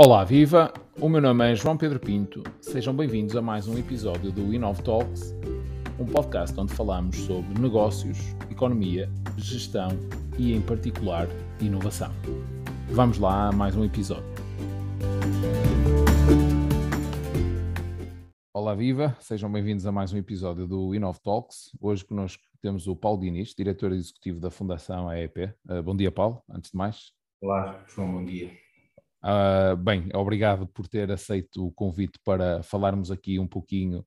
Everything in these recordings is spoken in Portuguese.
Olá, viva! O meu nome é João Pedro Pinto. Sejam bem-vindos a mais um episódio do Inov Talks, um podcast onde falamos sobre negócios, economia, gestão e, em particular, inovação. Vamos lá a mais um episódio. Olá, viva! Sejam bem-vindos a mais um episódio do Inov Talks. Hoje connosco temos o Paulo Diniz, diretor executivo da Fundação AEP. Uh, bom dia, Paulo, antes de mais. Olá, João, bom dia. Uh, bem, obrigado por ter aceito o convite para falarmos aqui um pouquinho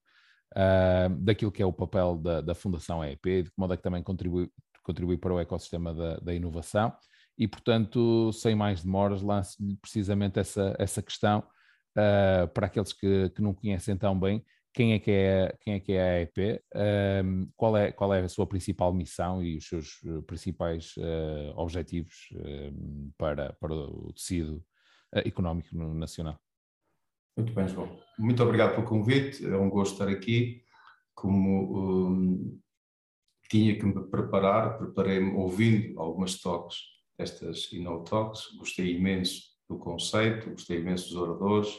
uh, daquilo que é o papel da, da Fundação EEP, de que modo é que também contribui, contribui para o ecossistema da, da inovação. E, portanto, sem mais demoras, lance-lhe precisamente essa, essa questão uh, para aqueles que, que não conhecem tão bem. Quem é que é, quem é, que é a EEP? qual, é, qual é a sua principal missão e os seus principais objetivos para, para o tecido eh, económico nacional. Muito bem, João. Muito obrigado pelo convite. É um gosto estar aqui. Como um, tinha que me preparar, preparei-me ouvindo algumas talks, estas Inno Talks. Gostei imenso do conceito, gostei imenso dos oradores.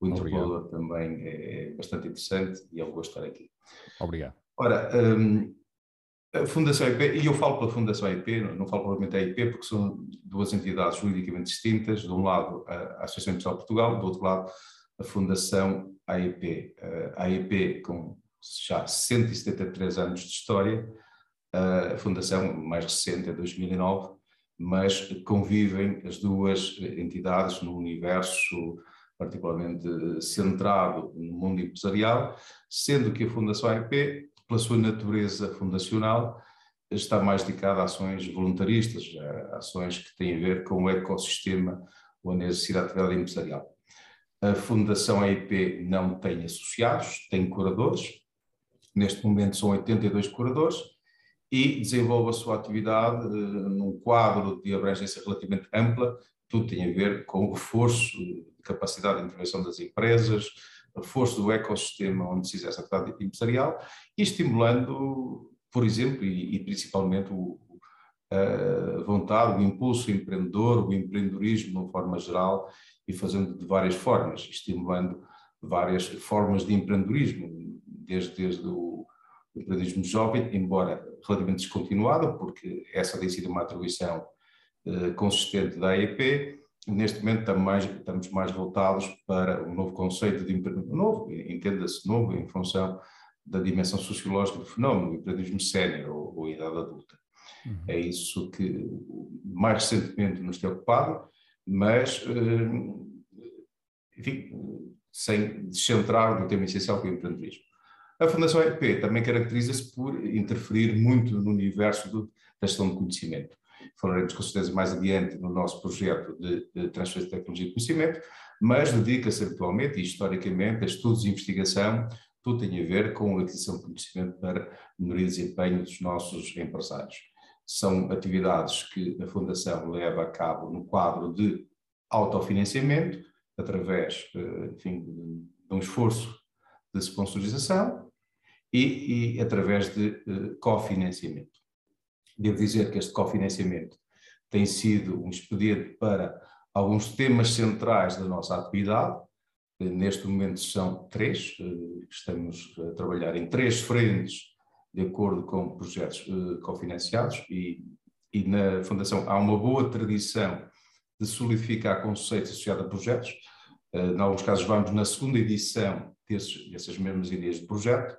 O interlocutor também é bastante interessante e é um gosto estar aqui. Obrigado. Ora, um, a Fundação IP, e eu falo pela Fundação IP, não, falo provavelmente da IP, porque são duas entidades juridicamente distintas. De um lado, a Associação Industrial de Portugal, do outro lado, a Fundação AIP. A AIP, com já 173 anos de história, a Fundação mais recente é 2009, mas convivem as duas entidades num universo particularmente centrado no mundo empresarial, sendo que a Fundação AIP pela sua natureza fundacional, está mais dedicada a ações voluntaristas, a ações que têm a ver com o ecossistema onde exercer a atividade empresarial. A Fundação EIP não tem associados, tem curadores, neste momento são 82 curadores, e desenvolve a sua atividade uh, num quadro de abrangência relativamente ampla, tudo tem a ver com o reforço de capacidade de intervenção das empresas, reforço do ecossistema onde se exerce a atividade empresarial e estimulando, por exemplo, e, e principalmente o, a vontade, o impulso empreendedor, o empreendedorismo de uma forma geral e fazendo de várias formas, estimulando várias formas de empreendedorismo, desde, desde o empreendedorismo jovem, embora relativamente descontinuado, porque essa tem sido uma atribuição eh, consistente da AEP, neste momento estamos mais, estamos mais voltados para um novo conceito de empreendedorismo, novo, entenda-se novo, em função da dimensão sociológica do fenómeno, o empreendedorismo sénior ou, ou idade adulta. Uhum. É isso que mais recentemente nos tem ocupado, mas, eh, enfim, sem descentrar no tema essencial que é o empreendedorismo. A Fundação EP também caracteriza-se por interferir muito no universo do, da gestão de conhecimento falaremos com certeza mais adiante no nosso projeto de, de transferência de tecnologia de conhecimento, mas dedica-se habitualmente e historicamente a estudos e investigação, tudo tem a ver com a aquisição de conhecimento para melhoria de desempenho dos nossos empresários. São atividades que a Fundação leva a cabo no quadro de autofinanciamento, através, eh, enfim, de um esforço de sponsorização e, e através de uh, cofinanciamento. Devo dizer que este cofinanciamento tem sido um expediente para alguns temas centrais da nossa atividade. Neste momento são três, eh, estamos a trabalhar em três frentes de acordo com projetos eh, cofinanciados e, e na Fundação há uma boa tradição de solidificar conceitos associados a projetos. Eh, em alguns casos vamos na segunda edição desses, dessas mesmas ideias de projeto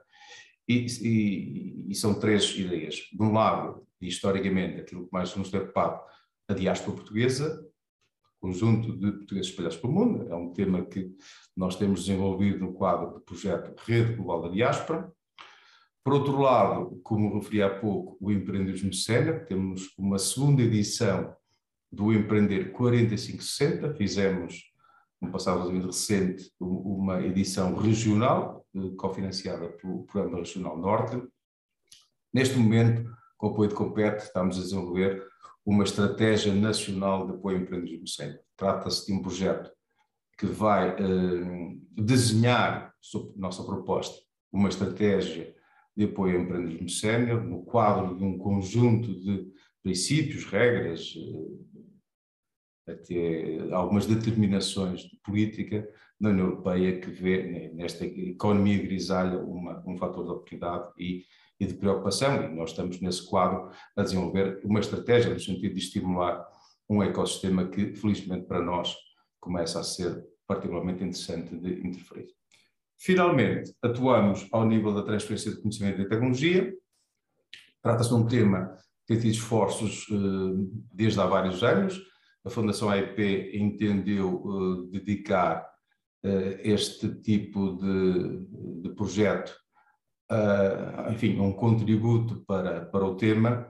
e, e, e, são três ideias. De um lado, historicamente, aquilo que mais nos tem ocupado, a diáspora portuguesa, conjunto de portugueses espalhados pelo mundo, é um tema que nós temos desenvolvido no quadro do projeto Rede Global da Diáspora. Por outro lado, como referi há pouco, o empreendedorismo sénior, temos uma segunda edição do Empreender 4560, fizemos no passado recente uma edição regional, eh, cofinanciada pelo Programa Regional Norte. Neste momento, com o apoio de Compete, estamos a desenvolver uma estratégia nacional de apoio ao empreendedorismo sénior. Trata-se de um projeto que vai eh, desenhar, sob nossa proposta, uma estratégia de apoio ao empreendedorismo sénior no quadro de um conjunto de princípios, regras, eh, até algumas determinações de política na União Europeia que vê nesta economia grisalha uma, um fator de oportunidade e, e, de preocupação. E nós estamos nesse quadro a desenvolver uma estratégia no sentido de estimular um ecossistema que, felizmente para nós, começa a ser particularmente interessante de interferir. Finalmente, atuamos ao nível da transferência de conhecimento e tecnologia. Trata-se de um tema que tem tido esforços eh, desde há vários anos. A Fundação AIP entendeu eh, dedicar eh, este tipo de, de projeto, enfim, um contributo para, para o tema.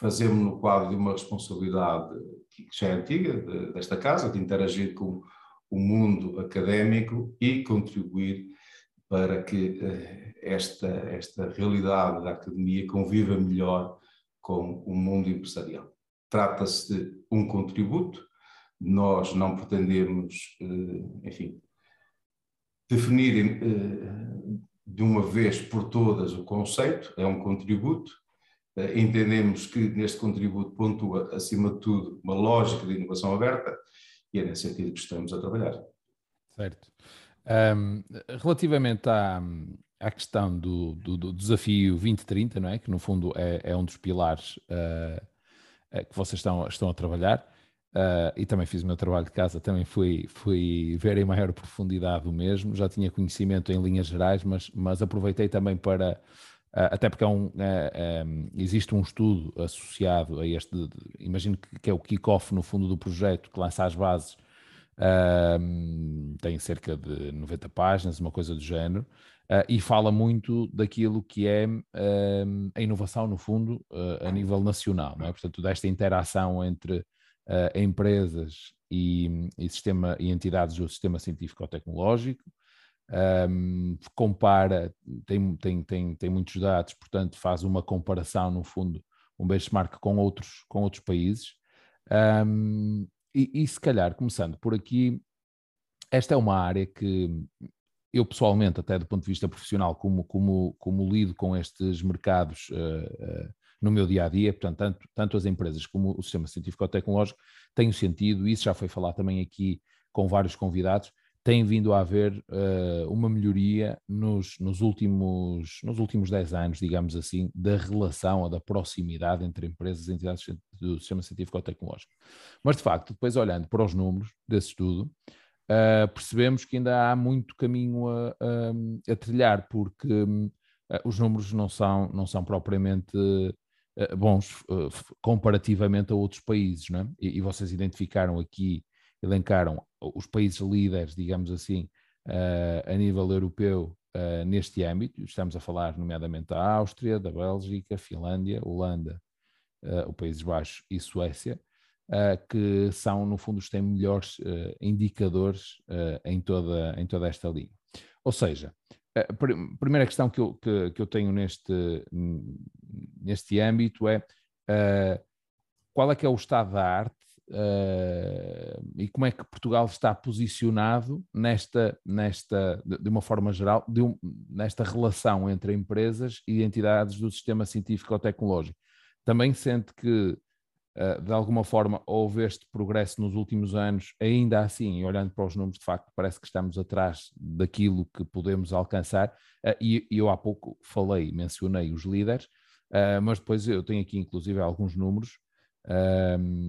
Fazemos no quadro de uma responsabilidade que já é antiga desta casa, de interagir com o mundo académico e contribuir para que eh, esta, esta realidade da academia conviva melhor com o mundo empresarial. Trata-se de um contributo, nós não pretendemos, eh, enfim, definir eh, de uma vez por todas o conceito, é um contributo, entendemos que neste contributo pontua, acima de tudo, uma lógica de inovação aberta e é nesse sentido que estamos a trabalhar. Certo. Um, relativamente à, à questão do, do, do, desafio 2030, não é? que no fundo é, é um dos pilares uh, que vocês estão, estão a trabalhar, uh, e também fiz o meu trabalho de casa, também fui, fui ver em maior profundidade o mesmo, já tinha conhecimento em linhas gerais, mas, mas aproveitei também para, Uh, até porque um, é, existe um estudo associado a este, imagino que, que é o kick-off no fundo do projeto, que lança as bases, uh, tem cerca de 90 páginas, uma coisa do género, uh, e fala muito daquilo que é a inovação no fundo a nível nacional, é? portanto desta interação entre empresas e, e, sistema, e entidades do sistema científico-tecnológico, um, compara, tem, tem, tem, tem muitos dados, portanto faz uma comparação no fundo, um benchmark com outros, com outros países. Um, e, e se calhar, começando por aqui, esta é uma área que eu pessoalmente, até do ponto de vista profissional, como, como, como lido com estes mercados uh, uh, no meu dia a dia, portanto, tanto, tanto as empresas como o sistema científico-tecnológico, tenho sentido, isso já foi falado também aqui com vários convidados, tem vindo a haver uh, uma melhoria nos, nos, últimos, nos últimos 10 anos, digamos assim, da relação ou da proximidade entre empresas e entidades do sistema científico-tecnológico. Mas, de facto, depois olhando para os números desse estudo, uh, percebemos que ainda há muito caminho a, a, a trilhar, porque uh, os números não são, não são propriamente bons comparativamente a outros países, não é? e, e vocês identificaram aqui elencaram os países líderes, digamos assim, uh, a nível europeu uh, neste âmbito. Estamos a falar, nomeadamente, da Áustria, da Bélgica, Finlândia, Holanda, uh, o Países Baixos e Suécia, que são, no fundo, os que têm melhores indicadores em, toda, em toda esta linha. Ou seja, a primeira questão que eu, que, que eu tenho neste, neste âmbito é qual é que é o estado da arte Uh, e como é que Portugal está posicionado nesta, nesta de uma forma geral, um, nesta relação entre empresas e entidades do sistema científico-tecnológico. Também sente que, de alguma forma, houve este progresso nos últimos anos, ainda assim, olhando para os números, de facto, parece que estamos atrás daquilo que podemos alcançar, uh, e, eu há pouco falei, mencionei os líderes, mas depois eu tenho aqui, inclusive, alguns números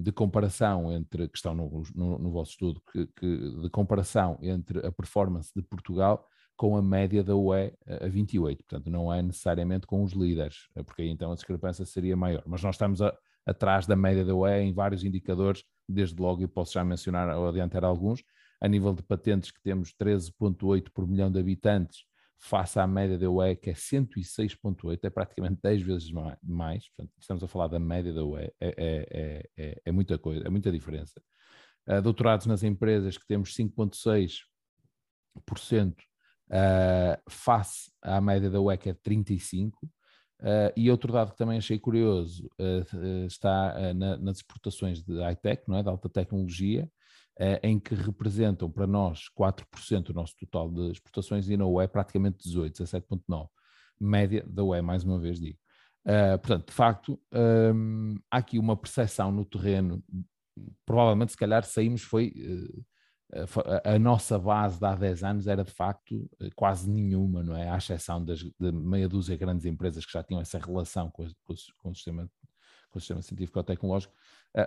de comparação entre, que estão no, no, no vosso estudo, que, que, de comparação entre a performance de Portugal com a média da UE a 28. Portanto, não é necessariamente com os líderes, eh, porque aí então a discrepância seria maior. Mas nós estamos a, atrás da média da UE em vários indicadores, desde logo, e posso já mencionar ou adiantar alguns. A nível de patentes, que temos 13,8 por milhão de habitantes, face à média da UE, que é 106,8, é praticamente 10 vezes mais. Portanto, estamos a falar da média da UE, é, é, é, é muita coisa, é muita diferença. Uh, doutorados nas empresas, que temos 5,6%, uh, face à média da UE, que é 35%. Uh, e outro dado que também achei curioso uh, está uh, na, nas exportações de high-tech, não é? de alta tecnologia, em que representam para nós 4% do nosso total de exportações e na UE praticamente 18%, 17,9%. Média da UE, mais uma vez digo. Portanto, de facto, um, há aqui uma percepção no terreno provavelmente, se calhar, saímos foi. A, nossa base de há 10 anos era de facto quase nenhuma, não é? À exceção das, de meia dúzia de grandes empresas que já tinham essa relação com, com, com o sistema com o sistema científico-tecnológico,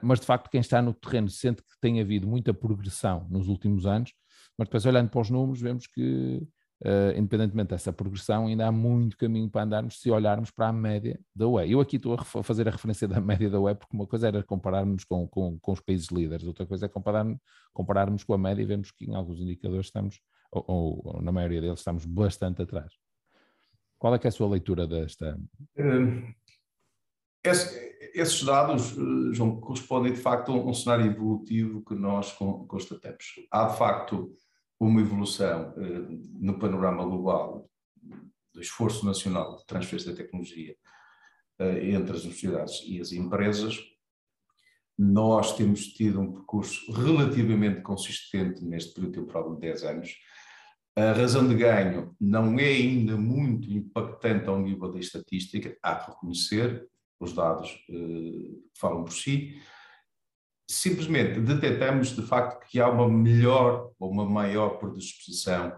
mas de facto quem está no terreno sente que tem havido muita progressão nos últimos anos, mas depois olhando para os números vemos que uh, independentemente dessa progressão, ainda há muito caminho para andarmos se olharmos para a média da UE. Eu aqui estou a fazer a referência da média da UE, porque uma coisa era compararmos com, com, com os países líderes, outra coisa é compararmos, compararmos com a média e vemos que em alguns indicadores estamos, ou, ou, ou, na maioria deles, estamos bastante atrás. Qual é, é a sua leitura desta? Um, esse, esses dados, eh, João, correspondem de facto a um cenário evolutivo que nós constatamos. Há de facto uma evolução eh, no panorama global do esforço nacional de transferência da tecnologia eh, entre as universidades e as empresas. Nós temos tido um percurso relativamente consistente neste período temporal de 10 anos. A razão de ganho não é ainda muito impactante ao nível da estatística, há que reconhecer, os dados eh, falam por si, simplesmente detectamos de facto que há uma melhor ou uma maior predisposição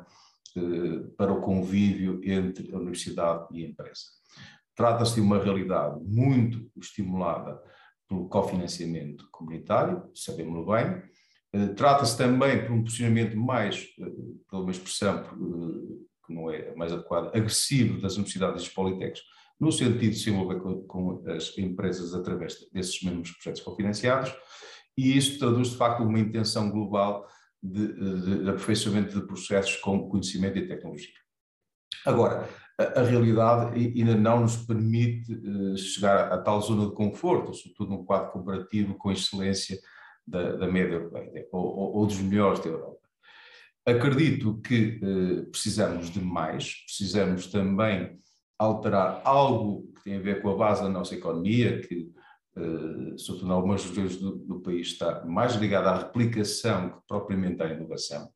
eh, para o convívio entre a universidade e a empresa. Trata-se de uma realidade muito estimulada pelo cofinanciamento comunitário, sabemos bem. Eh, trata-se também por um posicionamento mais, eh, pela uma expressão eh, que não é mais adequada, agressivo das universidades e dos politécnicos, no sentido de se envolver com, com as empresas através desses mesmos projetos cofinanciados e isso traduz de facto uma intenção global de, de, de aperfeiçoamento de processos com conhecimento e tecnologia. Agora, a, a realidade ainda não nos permite uh, chegar a, tal zona de conforto, sobretudo num quadro comparativo com excelência da, da média europeia ou, ou, ou, dos melhores da Europa. Acredito que uh, precisamos de mais, precisamos também alterar algo que tem a ver com a base da nossa economia, que uh, sobretudo em algumas regiões do, do, país, está mais ligada à replicação que propriamente à inovação.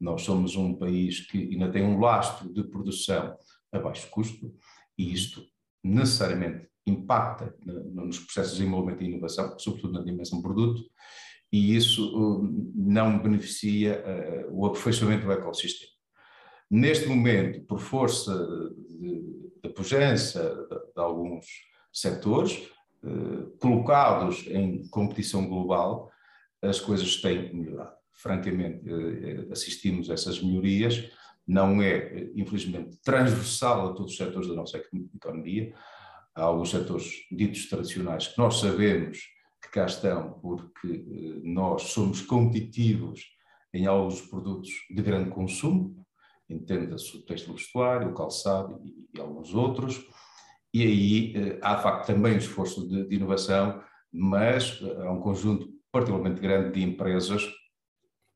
Nós somos um país que ainda tem um lastro de produção a baixo custo e isto necessariamente impacta nos processos de desenvolvimento e inovação, sobretudo na dimensão produto, e isso uh, não beneficia uh, o aperfeiçoamento do ecossistema. Neste momento, por força da pujança de, de alguns setores, eh, colocados em competição global, as coisas têm melhorado. Francamente, eh, assistimos a essas melhorias, não é, infelizmente, transversal a todos os setores da nossa economia. Há alguns setores ditos tradicionais que nós sabemos que cá estão porque eh, nós somos competitivos em alguns produtos de grande consumo, entenda-se o texto vestuário, o calçado e, e alguns outros e aí eh, há de facto também um esforço de, de inovação, mas eh, há um conjunto particularmente grande de empresas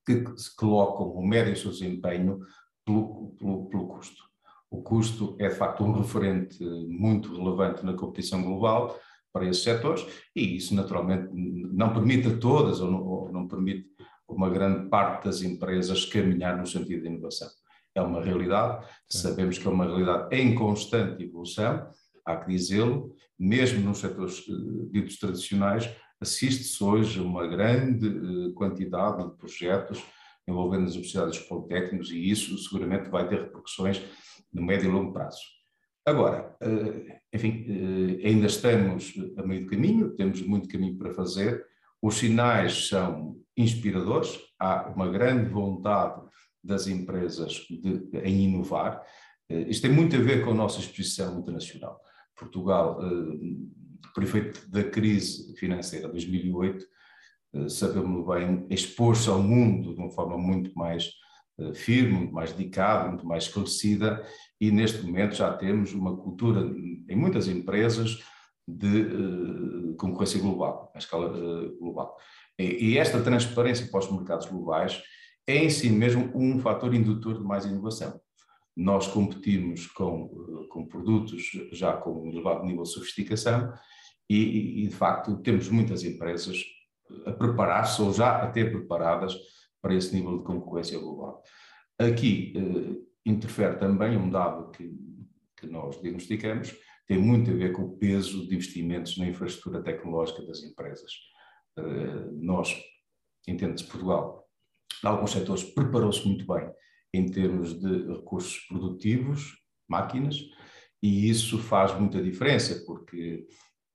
que se colocam o médio seu desempenho pelo, pelo, pelo custo. O custo é de facto um referente muito relevante na competição global para esses setores e isso naturalmente não permite a todas ou não, ou não permite uma grande parte das empresas caminhar no sentido de inovação. É uma realidade, sabemos que é uma realidade em constante evolução há que dizê-lo, mesmo nos setores eh, ditos tradicionais, assiste-se hoje a uma grande eh, quantidade de projetos envolvendo as universidades politécnicos e isso seguramente vai ter repercussões no médio e longo prazo. Agora, eh, enfim, ainda estamos a meio do caminho, temos muito caminho para fazer, os sinais são inspiradores, há uma grande vontade das empresas de, em inovar, isto tem muito a ver com a nossa exposição internacional. Portugal, eh, por efeito da crise financeira de 2008, eh, sabemos bem, expôs-se ao mundo de uma forma muito mais eh, firme, muito mais dedicada, muito mais esclarecida, e neste momento já temos uma cultura em muitas empresas de concorrência global, à escala global. E esta transparência para os mercados globais é em si mesmo um fator indutor de mais inovação nós competimos com, com produtos já com um elevado nível de sofisticação e, e de facto, temos muitas empresas a preparar-se ou já até preparadas para esse nível de concorrência global. Aqui eh, interfere também um dado que, que nós diagnosticamos, tem muito a ver com o peso de investimentos na infraestrutura tecnológica das empresas. nós, entende-se Portugal, em alguns setores preparou-se muito bem em termos de recursos produtivos, máquinas, e isso faz muita diferença, porque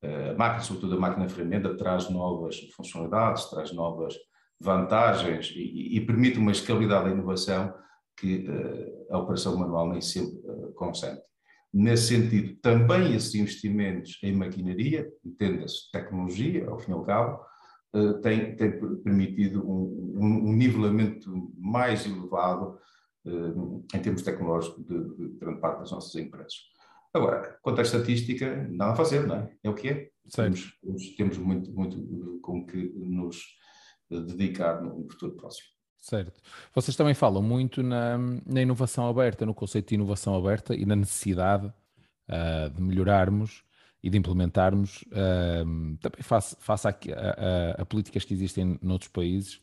a máquina, sobretudo a máquina ferramenta, traz novas funcionalidades, traz novas vantagens e, e permite uma escalabilidade da inovação que uh, a operação manual nem sempre uh, consente. Nesse sentido, também esses investimentos em maquinaria, entenda-se tecnologia, ao fim e ao cabo, têm, têm permitido um, um, nivelamento mais elevado em termos tecnológicos de, de, grande parte das nossas empresas. Agora, quanto à estatística, nada a fazer, não é? É o que é. Temos, temos, muito, muito com que nos dedicar no futuro próximo. Certo. Vocês também falam muito na, na inovação aberta, no conceito de inovação aberta e na necessidade uh, de melhorarmos e de implementarmos uh, também face, face a, a, a, políticas que existem noutros países.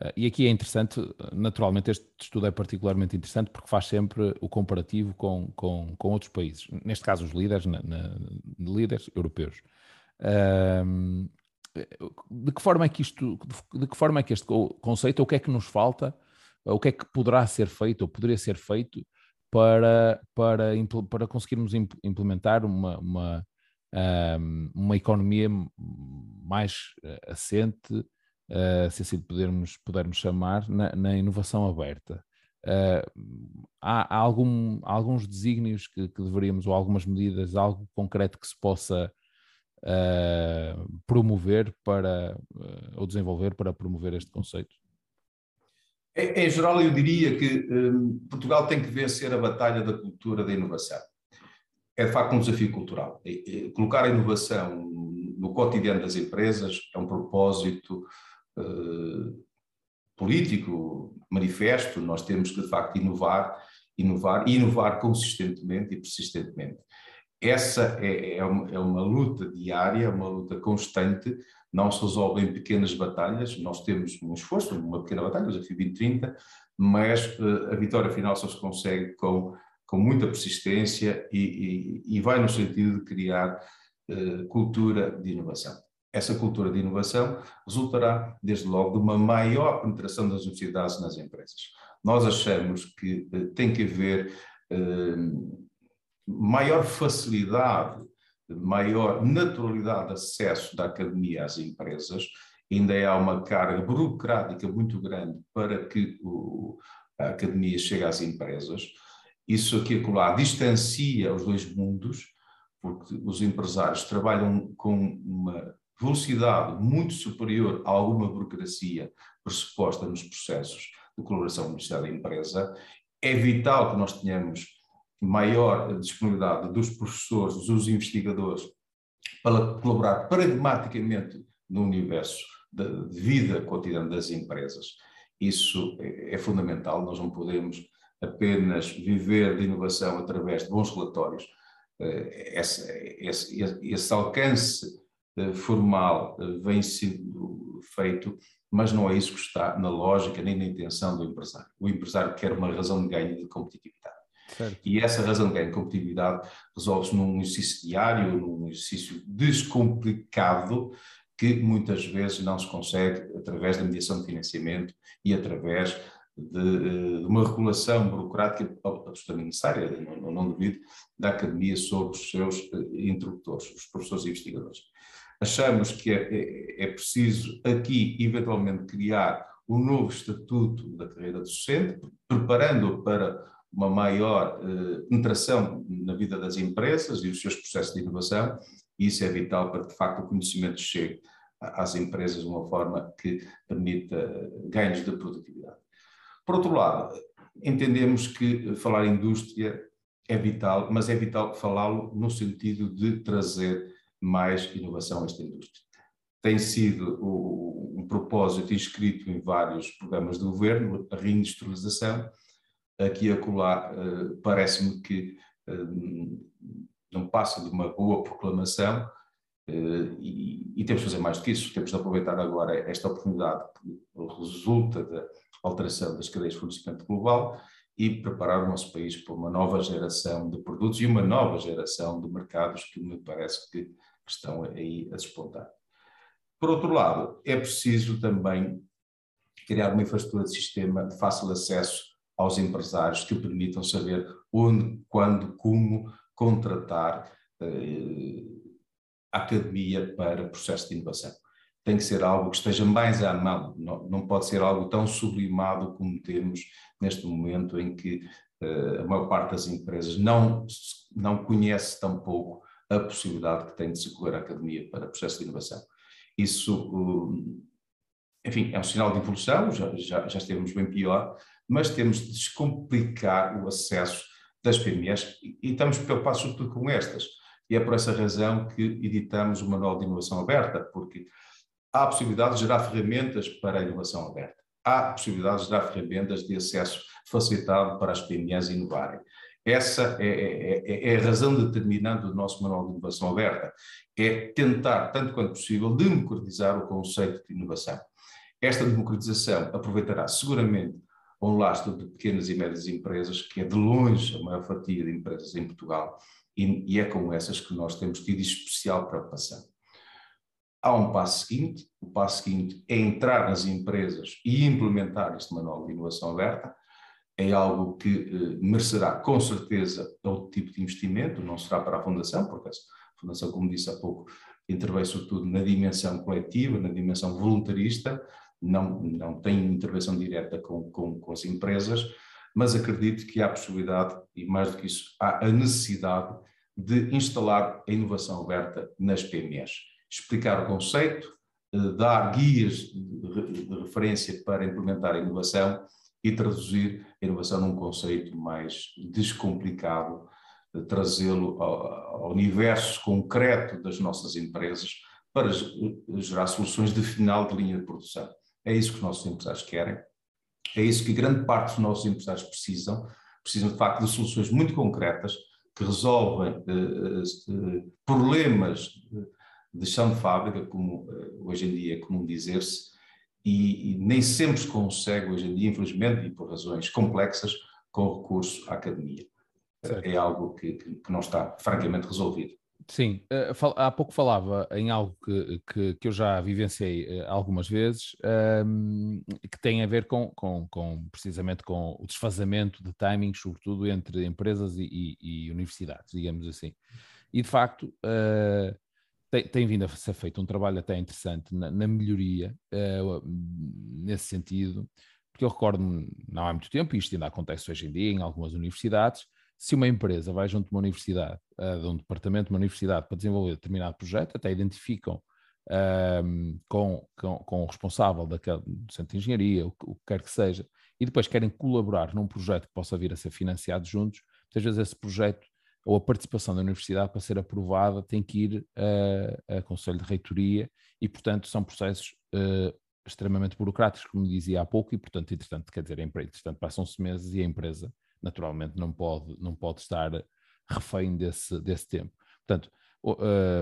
Uh, e aqui é interessante, naturalmente, este estudo é particularmente interessante porque faz sempre o comparativo com, com, com outros países, neste caso os líderes, na, na, líderes europeus. De que forma é que isto, de que forma é que este conceito, o que é que nos falta, o que é que poderá ser feito ou poderia ser feito para, para, para conseguirmos implementar uma, uma, uma economia mais eh, assente, eh, se assim pudermos, pudermos chamar, na, na inovação aberta. Uh, há, há, algum, alguns desígnios que, que, deveríamos, ou algumas medidas, algo concreto que se possa uh, promover para, uh, ou desenvolver para promover este conceito? Em, em geral, eu diria que um, Portugal tem que vencer a batalha da cultura da inovação. É de facto um desafio cultural. E, e, colocar a inovação no cotidiano das empresas é um propósito uh, político, manifesto. Nós temos que, de facto, inovar, inovar e inovar consistentemente e persistentemente essa é, é, uma, é, uma, luta diária, uma luta constante, não se resolve em pequenas batalhas, nós temos um esforço, uma pequena batalha, o desafio 2030, mas uh, a vitória final só se consegue com, com muita persistência e, e, e vai no sentido de criar uh, cultura de inovação. Essa cultura de inovação resultará, desde logo, de uma maior penetração das universidades nas empresas. Nós achamos que uh, tem que haver maior facilidade, maior naturalidade de acesso da academia às empresas, ainda há uma carga burocrática muito grande para que o, a academia chegue às empresas. Isso aqui acolá distancia os dois mundos, porque os empresários trabalham com uma velocidade muito superior a alguma burocracia pressuposta nos processos de colaboração universidade da empresa. É vital que nós tenhamos maior disponibilidade dos professores, dos investigadores, para colaborar pragmaticamente no universo de vida cotidiana das empresas. Isso é, fundamental, nós não podemos apenas viver de inovação através de bons relatórios. Eh, esse, esse, esse alcance formal eh, vem sendo feito, mas não é isso que está na lógica nem na intenção do empresário. O empresário quer uma razão de ganho de competitividade. Certo. E essa razão de ganho de competitividade resolve-se num exercício diário, num exercício descomplicado, que muitas vezes não se consegue através da mediação de financiamento e através de, eh, de uma regulação burocrática absolutamente necessária, não, não duvido, da academia sobre os seus eh, interlocutores, os professores e investigadores. Achamos que é, é, é preciso aqui, eventualmente, criar um novo estatuto da carreira docente, preparando-o para uma maior uh, penetração na vida das empresas e os seus processos de inovação, e isso é vital para que, de facto, o conhecimento chegue às empresas de uma forma que permita ganhos de produtividade. Por outro lado, entendemos que falar indústria é vital, mas é vital falá-lo no sentido de trazer mais inovação a esta indústria. Tem sido um propósito inscrito em vários programas do governo, a reindustrialização, aqui e acolá, uh, parece-me que uh, não passa de uma boa proclamação uh, e, e, temos de fazer mais do que isso, temos de aproveitar agora esta oportunidade que resulta da alteração das cadeias de fornecimento global e preparar o nosso país para uma nova geração de produtos e uma nova geração de mercados que me parece que, que estão aí a despontar. Por outro lado, é preciso também criar uma infraestrutura de sistema de fácil acesso aos empresários que permitam saber onde, quando, como contratar eh, a academia para processo de inovação. Tem que ser algo que esteja mais à mão, não, não pode ser algo tão sublimado como temos neste momento em que eh, a maior parte das empresas não, não conhece tampouco a possibilidade que tem de socorrer a academia para processo de inovação. Isso, enfim, é um sinal de evolução, já, já, já estivemos bem pior, mas temos de descomplicar o acesso das PMEs e, estamos preocupados sobretudo com estas. E é por essa razão que editamos o Manual de Inovação Aberta, porque há a possibilidade de gerar ferramentas para a inovação aberta. Há possibilidade de gerar ferramentas de acesso facilitado para as PMEs inovarem. Essa é, é, é, é, a razão determinante do nosso Manual de Inovação Aberta, é tentar, tanto quanto possível, democratizar o conceito de inovação. Esta democratização aproveitará seguramente um lastro de pequenas e médias empresas, que é de longe a maior fatia de empresas em Portugal, e, e é com essas que nós temos tido especial preocupação. Há um passo seguinte, o passo seguinte é entrar nas empresas e implementar este manual de inovação aberta, é algo que eh, merecerá com certeza outro tipo de investimento, não será para a Fundação, porque a Fundação, como disse há pouco, intervém sobretudo na dimensão coletiva, na dimensão voluntarista, não, não tem intervenção direta com, com, com as empresas, mas acredito que há possibilidade, e mais do que isso, há a necessidade de instalar a inovação aberta nas PMEs. Explicar o conceito, eh, dar guias de referência para implementar a inovação e traduzir a inovação num conceito mais descomplicado, eh, trazê-lo ao, universo concreto das nossas empresas para gerar soluções de final de linha de produção. É isso que os nossos empresários querem, é isso que grande parte dos nossos empresários precisam. Precisam, de facto, de soluções muito concretas que resolvem uh, problemas de chão de fábrica, como hoje em dia é comum dizer-se, e, e, nem sempre se consegue hoje em dia, infelizmente, e por razões complexas, com recurso à academia. Certo. É algo que, que, não está francamente resolvido. Sim, eh, há pouco falava em algo que, que, que eu já vivenciei eh, algumas vezes, ehm, que tem a ver com, com, com, precisamente com o desfazamento de timings, sobretudo entre empresas e, e, e universidades, digamos assim. E de facto, uh, tem, tem, vindo a ser feito um trabalho até interessante na, na melhoria, uh, nesse sentido, porque eu recordo-me, não há muito tempo, isto ainda acontece hoje em dia em algumas universidades, se uma empresa vai junto de uma universidade, uh, de um departamento de uma universidade para desenvolver determinado projeto, até identificam uh, com, com, com, o responsável daquele, do centro de engenharia, o, o, que quer que seja, e depois querem colaborar num projeto que possa vir a ser financiado juntos, muitas vezes esse projeto ou a participação da universidade para ser aprovada tem que ir a, a Conselho de Reitoria e, portanto, são processos uh, extremamente burocráticos, como dizia há pouco, e, portanto, entretanto, quer dizer, entretanto, passam-se meses e a empresa naturalmente não pode, não pode estar refém desse, desse tempo. Portanto,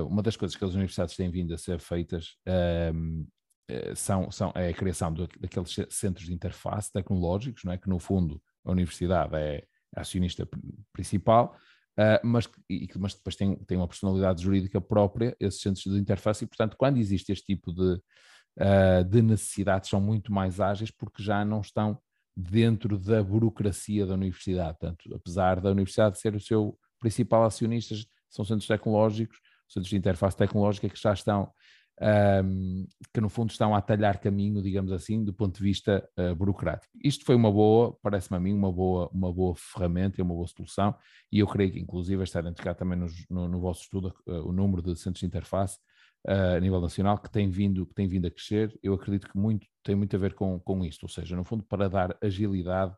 uma das coisas que as universidades têm vindo a ser feitas ehm, eh, são, são, é a criação daqueles centros de interface tecnológicos, não é? que no fundo a universidade é acionista principal, uh, mas, e, mas depois tem, tem uma personalidade jurídica própria, esses centros de interface, e portanto quando existe este tipo de, uh, de necessidades são muito mais ágeis porque já não estão dentro da burocracia da universidade. Portanto, apesar da universidade ser o seu principal acionista, são centros tecnológicos, centros de interface tecnológica que já estão, um, que no fundo estão a talhar caminho, digamos assim, do ponto de vista uh, burocrático. Isto foi uma boa, parece-me a mim, uma boa, uma boa ferramenta e uma boa solução, e eu creio que inclusive está identificado também no, no, vosso estudo uh, o número de centros de interface uh, a nível nacional que tem vindo, que tem vindo a crescer. Eu acredito que muito tem muito a ver com, com isto, ou seja, no fundo, para dar agilidade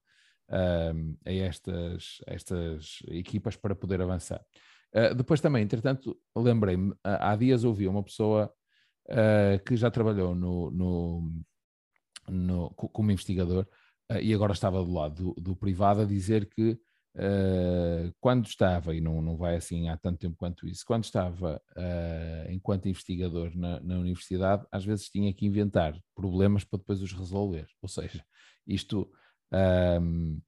a estas, a estas equipas para poder avançar. Uh, depois também, entretanto, lembrei-me, há dias ouvi uma pessoa que já trabalhou no, no, no como investigador e agora estava do lado do, do privado a dizer que Uh, quando estava, e não, não vai assim há tanto tempo quanto isso, quando estava uh, enquanto investigador na, na, universidade, às vezes tinha que inventar problemas para depois os resolver. Ou seja, isto um,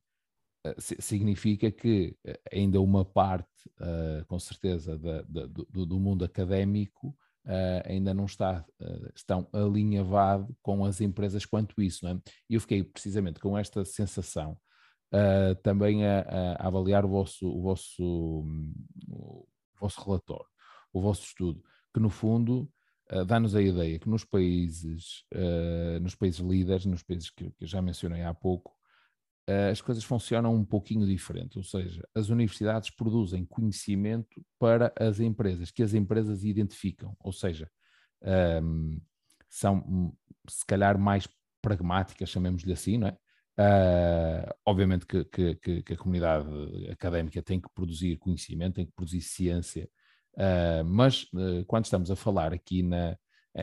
significa que ainda uma parte, uh, com certeza, da, da, do, do, mundo académico uh, ainda não está uh, tão alinhavado com as empresas quanto isso. É? E eu fiquei precisamente com esta sensação uh, também a, a, avaliar o vosso, o, vosso, o vosso relatório, o vosso estudo, que no fundo dá-nos a ideia que nos países, nos países líderes, nos países que, que já mencionei há pouco, as coisas funcionam um pouquinho diferente, ou seja, as universidades produzem conhecimento para as empresas, que as empresas identificam, ou seja, um, ehm, são hum, se calhar mais pragmáticas, chamemos-lhe assim, não é? Uh, obviamente que, que, que, a comunidade académica tem que produzir conhecimento, tem que produzir ciência, uh, mas uh, quando estamos a falar aqui na,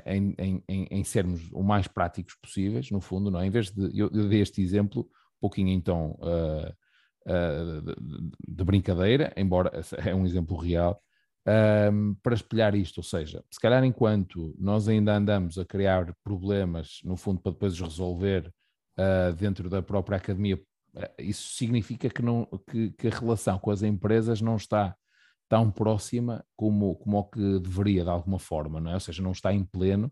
em, em, em, sermos o mais práticos possíveis, no fundo, não é? em vez de eu, eu dei este exemplo pouquinho então uh, uh, de, de, brincadeira, embora é um exemplo real, um, para espelhar isto, ou seja, se calhar enquanto nós ainda andamos a criar problemas, no fundo, para depois os resolver uh, dentro da própria academia, isso significa que, não, que, que, a relação com as empresas não está tão próxima como, como o que deveria, de alguma forma, não é? ou seja, não está em pleno,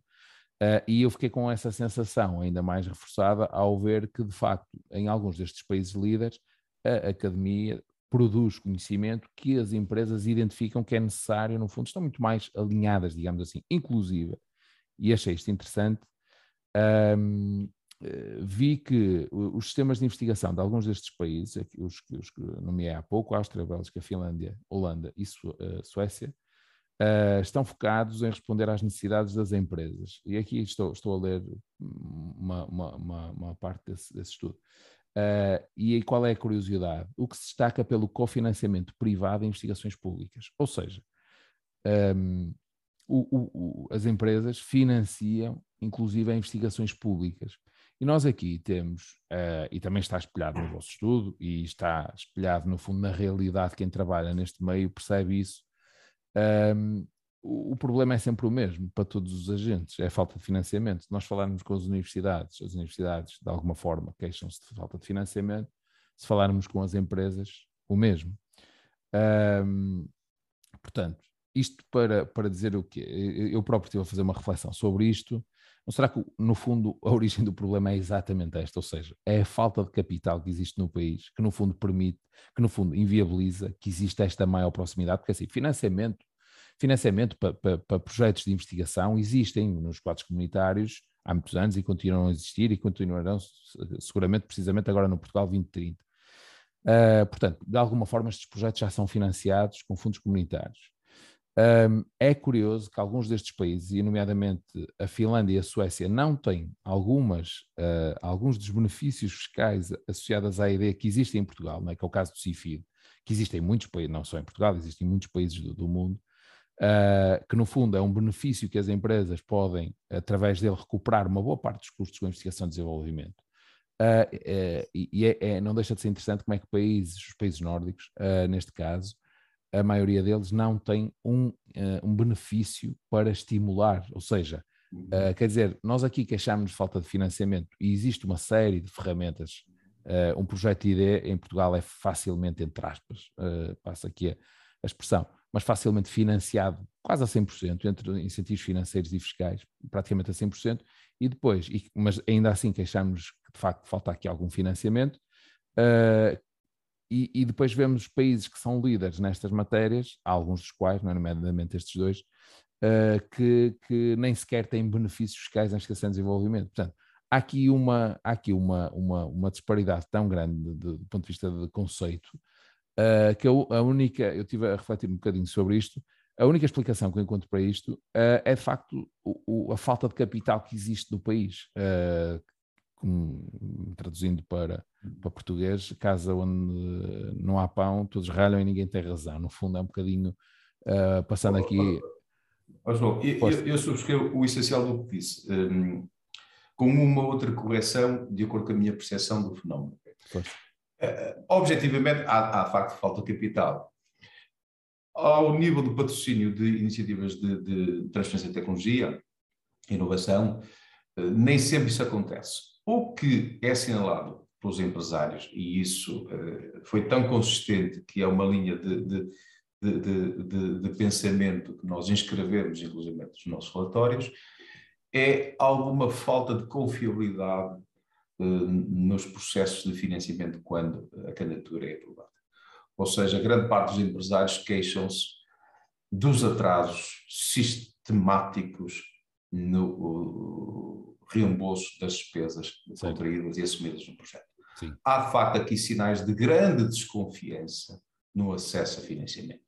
Uh, e eu fiquei com essa sensação ainda mais reforçada ao ver que, de facto, em alguns destes países líderes, a academia produz conhecimento que as empresas identificam que é necessário, no fundo, estão muito mais alinhadas, digamos assim, inclusive, e achei isto interessante. Um, eh, vi que os sistemas de investigação de alguns destes países, os, os que nomeei há pouco, Áustria, Bélgica, Finlândia, Holanda e eh, Suécia, uh, estão focados em responder às necessidades das empresas. E aqui estou, estou a ler uma, uma, uma, uma parte desse, desse estudo. Uh, e aí qual é a curiosidade? O que se destaca pelo cofinanciamento privado em investigações públicas. Ou seja, um, ehm, o, o, o, as empresas financiam, inclusive, investigações públicas. E nós aqui temos, uh, e também está espelhado no vosso estudo, e está espelhado, no fundo, na realidade, quem trabalha neste meio percebe isso, um, o, problema é sempre o mesmo para todos os agentes, é a falta de financiamento. Se nós falarmos com as universidades, as universidades de alguma forma queixam-se de falta de financiamento, se falarmos com as empresas, o mesmo. Um, portanto, isto para, para dizer o quê? Eu próprio estive a fazer uma reflexão sobre isto. Não será que, no fundo, a origem do problema é exatamente esta? Ou seja, é a falta de capital que existe no país, que no fundo permite, que no fundo inviabiliza que exista esta maior proximidade, porque assim, financiamento Financiamento para, para, para projetos de investigação existem nos quadros comunitários há muitos anos e continuam a existir e continuarão seguramente, precisamente agora no Portugal 2030. Uh, portanto, de alguma forma estes projetos já são financiados com fundos comunitários. Um, é curioso que alguns destes países, e nomeadamente a Finlândia e a Suécia, não têm algumas, uh, alguns dos benefícios fiscais associados à ideia que existem em Portugal, não é? que é o caso do CIFID, que existem em muitos países, não só em Portugal, existem em muitos países do, do mundo, uh, que no fundo é um benefício que as empresas podem, através dele, recuperar uma boa parte dos custos com investigação e desenvolvimento. Uh, e é, é, não deixa de ser interessante como é que países, os países nórdicos, neste caso, a maioria deles não tem um, um benefício para estimular, ou seja, Uh, quer dizer, nós aqui queixamos de falta de financiamento e existe uma série de ferramentas. Uh, um projeto de ideia em Portugal é facilmente, entre aspas, uh, passa aqui a, a, expressão, mas facilmente financiado quase a 100%, entre incentivos financeiros e fiscais, praticamente a 100%, e depois, e, mas ainda assim queixamos que de facto falta aqui algum financiamento, uh, e, e, depois vemos países que são líderes nestas matérias, alguns dos quais, é, nomeadamente estes dois, uh, que, que, nem sequer têm benefícios fiscais na investigação e desenvolvimento. Portanto, há aqui uma, há aqui uma, uma, uma disparidade tão grande do ponto de vista de conceito uh, que a, a, única, eu estive a refletir um bocadinho sobre isto, a única explicação que eu encontro para isto uh, é de facto o, o, a falta de capital que existe no país. Uh, traduzindo para, para português, casa onde não há pão, todos ralham e ninguém tem razão. No fundo, é um bocadinho passando aqui. Oh, João, eu, eu, subscrevo o essencial do que disse, um, com uma outra correção de acordo com a minha percepção do fenómeno. Uh, objetivamente, há, há de facto falta de capital. Ao nível do patrocínio de iniciativas de, de transferência de tecnologia, inovação, uh, nem sempre isso acontece. O que é assinalado pelos empresários, e isso uh, foi tão consistente que é uma linha de, de, de, de, pensamento que nós inscrevemos, inclusive, nos nossos relatórios, é alguma falta de confiabilidade uh, nos processos de financiamento quando a candidatura é aprovada. Ou seja, grande parte dos empresários queixam-se dos atrasos sistemáticos no reembolso das despesas contraídas e assumidas no projeto. Sim. Há, de facto, aqui sinais de grande desconfiança no acesso a financiamento.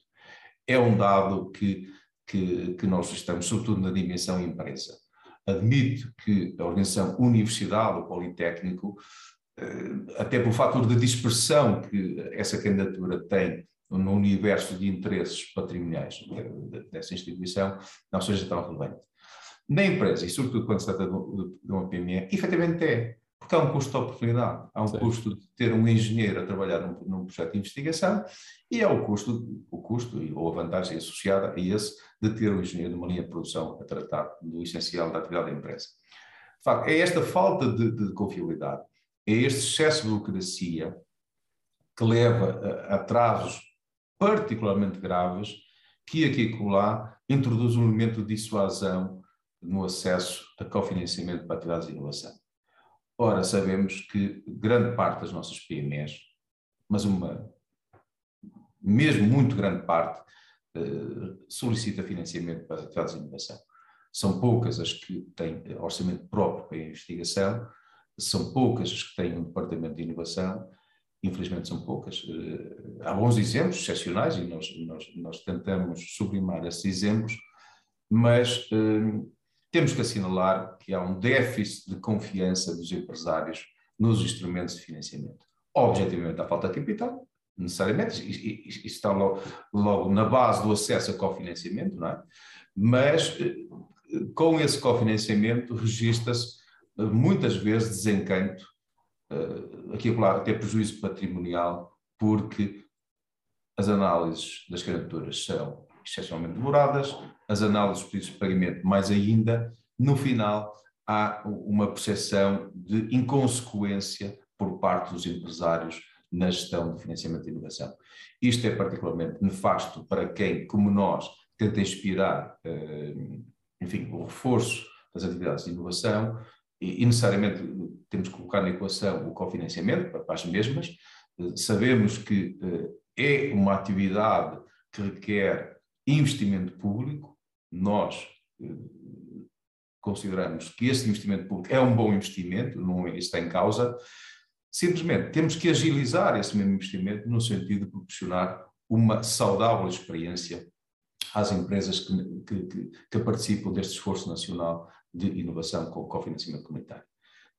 É um dado que, que, que nós estamos, sobretudo na dimensão empresa. Admito que a organização universidade ou politécnico, eh, até pelo fator de dispersão que essa candidatura tem no universo de interesses patrimoniais dessa instituição, não seja tão relevante. Na empresa, e sobretudo quando se trata de uma PME, efetivamente é. Porque há um custo de oportunidade, há um Sim. custo de ter um engenheiro a trabalhar num, num, projeto de investigação e há o custo, o custo ou a vantagem associada a esse de ter um engenheiro numa linha de produção a tratar do essencial da atividade da empresa. De facto, é esta falta de, de confiabilidade, é este excesso de burocracia que leva a atrasos particularmente graves que aqui e lá introduz um elemento de dissuasão no acesso a cofinanciamento para atividades de inovação. Ora, sabemos que grande parte das nossas PMEs, mas uma mesmo muito grande parte, eh, solicita financiamento para atividades de inovação. São poucas as que têm orçamento próprio para a investigação, são poucas as que têm um departamento de inovação, infelizmente são poucas. Eh, há bons exemplos excepcionais e nós, nós, nós tentamos sublimar esses exemplos, mas eh, temos que assinalar que há um déficit de confiança dos empresários nos instrumentos de financiamento. Objetivamente, há falta de capital, necessariamente, isso está logo, logo, na base do acesso a cofinanciamento, não é? Mas eh, com esse cofinanciamento registra-se eh, muitas vezes desencanto, aqui claro, até prejuízo patrimonial, porque as análises das candidaturas são excepcionalmente demoradas, as análises de pedidos de pagamento mais ainda, no final há uma percepção de inconsequência por parte dos empresários na gestão de financiamento de inovação. Isto é particularmente nefasto para quem, como nós, tenta inspirar, eh, enfim, o reforço das atividades de inovação e, necessariamente temos que colocar na equação o cofinanciamento para as mesmas. Eh, sabemos que eh, é uma atividade que requer investimento público, nós eh, consideramos que esse investimento público é um bom investimento, não é, em causa, simplesmente temos que agilizar esse mesmo investimento no sentido de proporcionar uma saudável experiência às empresas que, que, que participam deste esforço nacional de inovação com o cofinanciamento comunitário.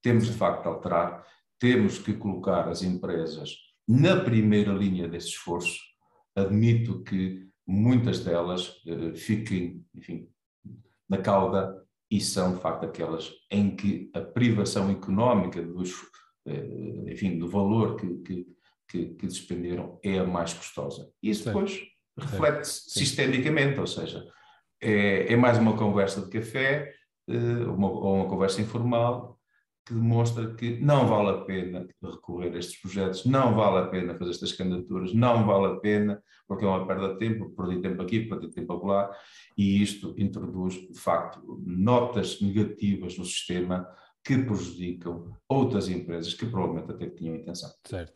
Temos, de facto, de alterar, temos que colocar as empresas na primeira linha desse esforço. Admito que muitas delas uh, fiquem, enfim, na cauda e são, de facto, aquelas em que a privação económica dos, uh, enfim, do valor que, que, que, que, despenderam é a mais custosa. Isso depois reflete-se sistemicamente, ou seja, é, é, mais uma conversa de café uh, uma, ou uma conversa informal que demonstra que não vale a pena recorrer a estes projetos, não vale a pena fazer estas candidaturas, não vale a pena, porque é uma perda de tempo, perdi tempo aqui, perdi tempo lá, e isto introduz, de facto, notas negativas no sistema que prejudicam outras empresas que provavelmente até tinham intenção. Certo.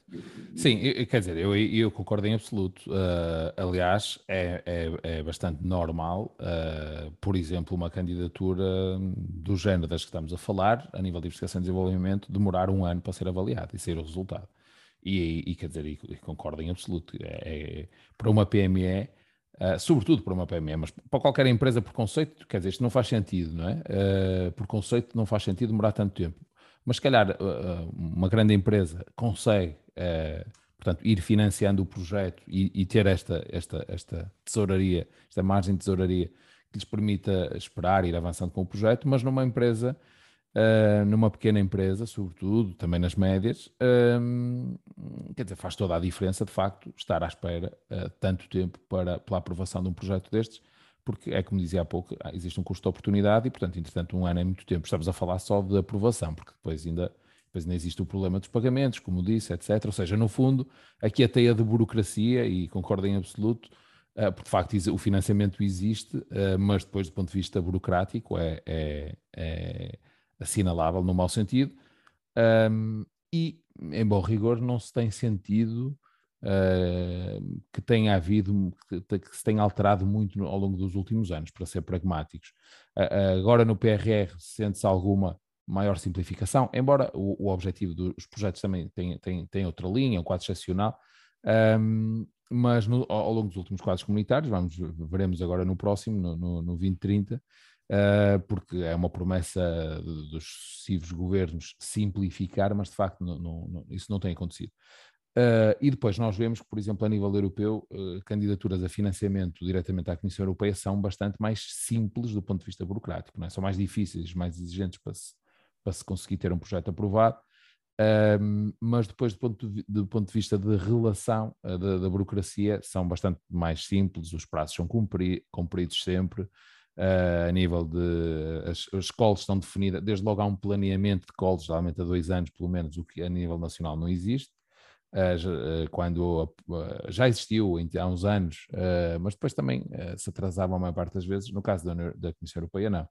Sim, quer dizer, eu, eu concordo em absoluto. Uh, aliás, é, é, é, bastante normal, uh, por exemplo, uma candidatura do género das que estamos a falar, a nível de investigação e desenvolvimento, demorar um ano para ser avaliado e sair o resultado. E, e quer dizer, e, concordo em absoluto. É, é para uma PME Uh, sobretudo para uma PME, mas para qualquer empresa por conceito, quer dizer, isto não faz sentido, não é? Uh, por conceito não faz sentido demorar tanto tempo. Mas se calhar uh, uma grande empresa consegue, portanto, ir financiando o projeto e, e, ter esta, esta, esta tesouraria, esta margem de tesouraria que lhes permita esperar, ir avançando com o projeto, mas numa empresa uh, numa pequena empresa, sobretudo, também nas médias, uh, quer dizer, faz toda a diferença, de facto, estar à espera uh, tanto tempo para, pela aprovação de um projeto destes, porque é como dizia há pouco, existe um custo de oportunidade e, portanto, entretanto, um ano é muito tempo. Estamos a falar só de aprovação, porque depois ainda, depois ainda existe o problema dos pagamentos, como disse, etc. Ou seja, no fundo, aqui a teia de burocracia, e concordo em absoluto, porque de facto o financiamento existe, mas depois do ponto de vista burocrático é, é, é assinalável no mau sentido. e, em bom rigor, não se tem sentido uh, que tenha havido, que, que, se tenha alterado muito ao longo dos últimos anos, para ser pragmáticos. Uh, agora no PRR sente-se alguma maior simplificação, embora o, o objetivo dos projetos também tenha, tenha, tenha outra linha, um quadro excepcional, um, mas no, ao, longo dos últimos quadros comunitários, vamos, veremos agora no próximo, no, no, no 2030, Uh, porque é uma promessa dos sucessivos governos simplificar, mas de facto não, não, isso não tem acontecido. Uh, e depois nós vemos que, por exemplo, a nível europeu, uh, candidaturas a financiamento diretamente à Comissão Europeia são bastante mais simples do ponto de vista burocrático, é? são mais difíceis, mais exigentes para se, para se conseguir ter um projeto aprovado, uh, mas depois do ponto de, do ponto de vista de relação da, da, burocracia são bastante mais simples, os prazos são cumpri, cumpridos sempre, uh, a nível de as, as calls estão definidas, desde logo há um planeamento de calls, geralmente há dois anos pelo menos, o que a nível nacional não existe, Uh, quando uh, já existiu há uns anos, mas depois também se atrasava a maior parte das vezes, no caso da, da Comissão Europeia, não.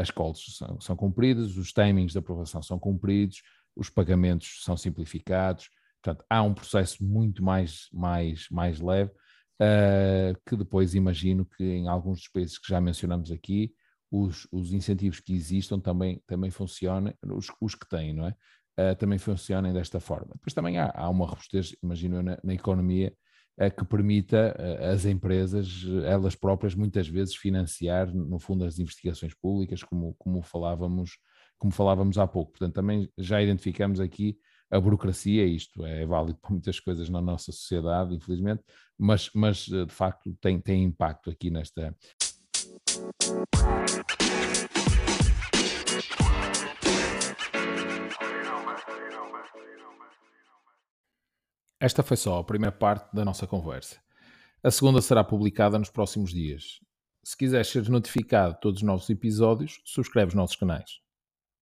as calls são, são cumpridas, os timings de aprovação são cumpridos, os pagamentos são simplificados, portanto, há um processo muito mais, mais, mais leve, que depois imagino que em alguns dos países que já mencionamos aqui, os, os incentivos que existam também, também funcionem, os, os que têm, não é? uh, também funcionem desta forma. Depois também há, há uma robustez, imagino na, na economia, uh, que permita às empresas, elas próprias, muitas vezes financiar, no fundo, as investigações públicas, como, como, falávamos, como falávamos há pouco. Portanto, também já identificamos aqui a burocracia, isto é válido para muitas coisas na nossa sociedade, infelizmente, mas, mas de facto tem, tem impacto aqui nesta. Esta foi só a primeira parte da nossa conversa. A segunda será publicada nos próximos dias. Se quiseres ser notificado de todos os novos episódios, subscreve os nossos canais.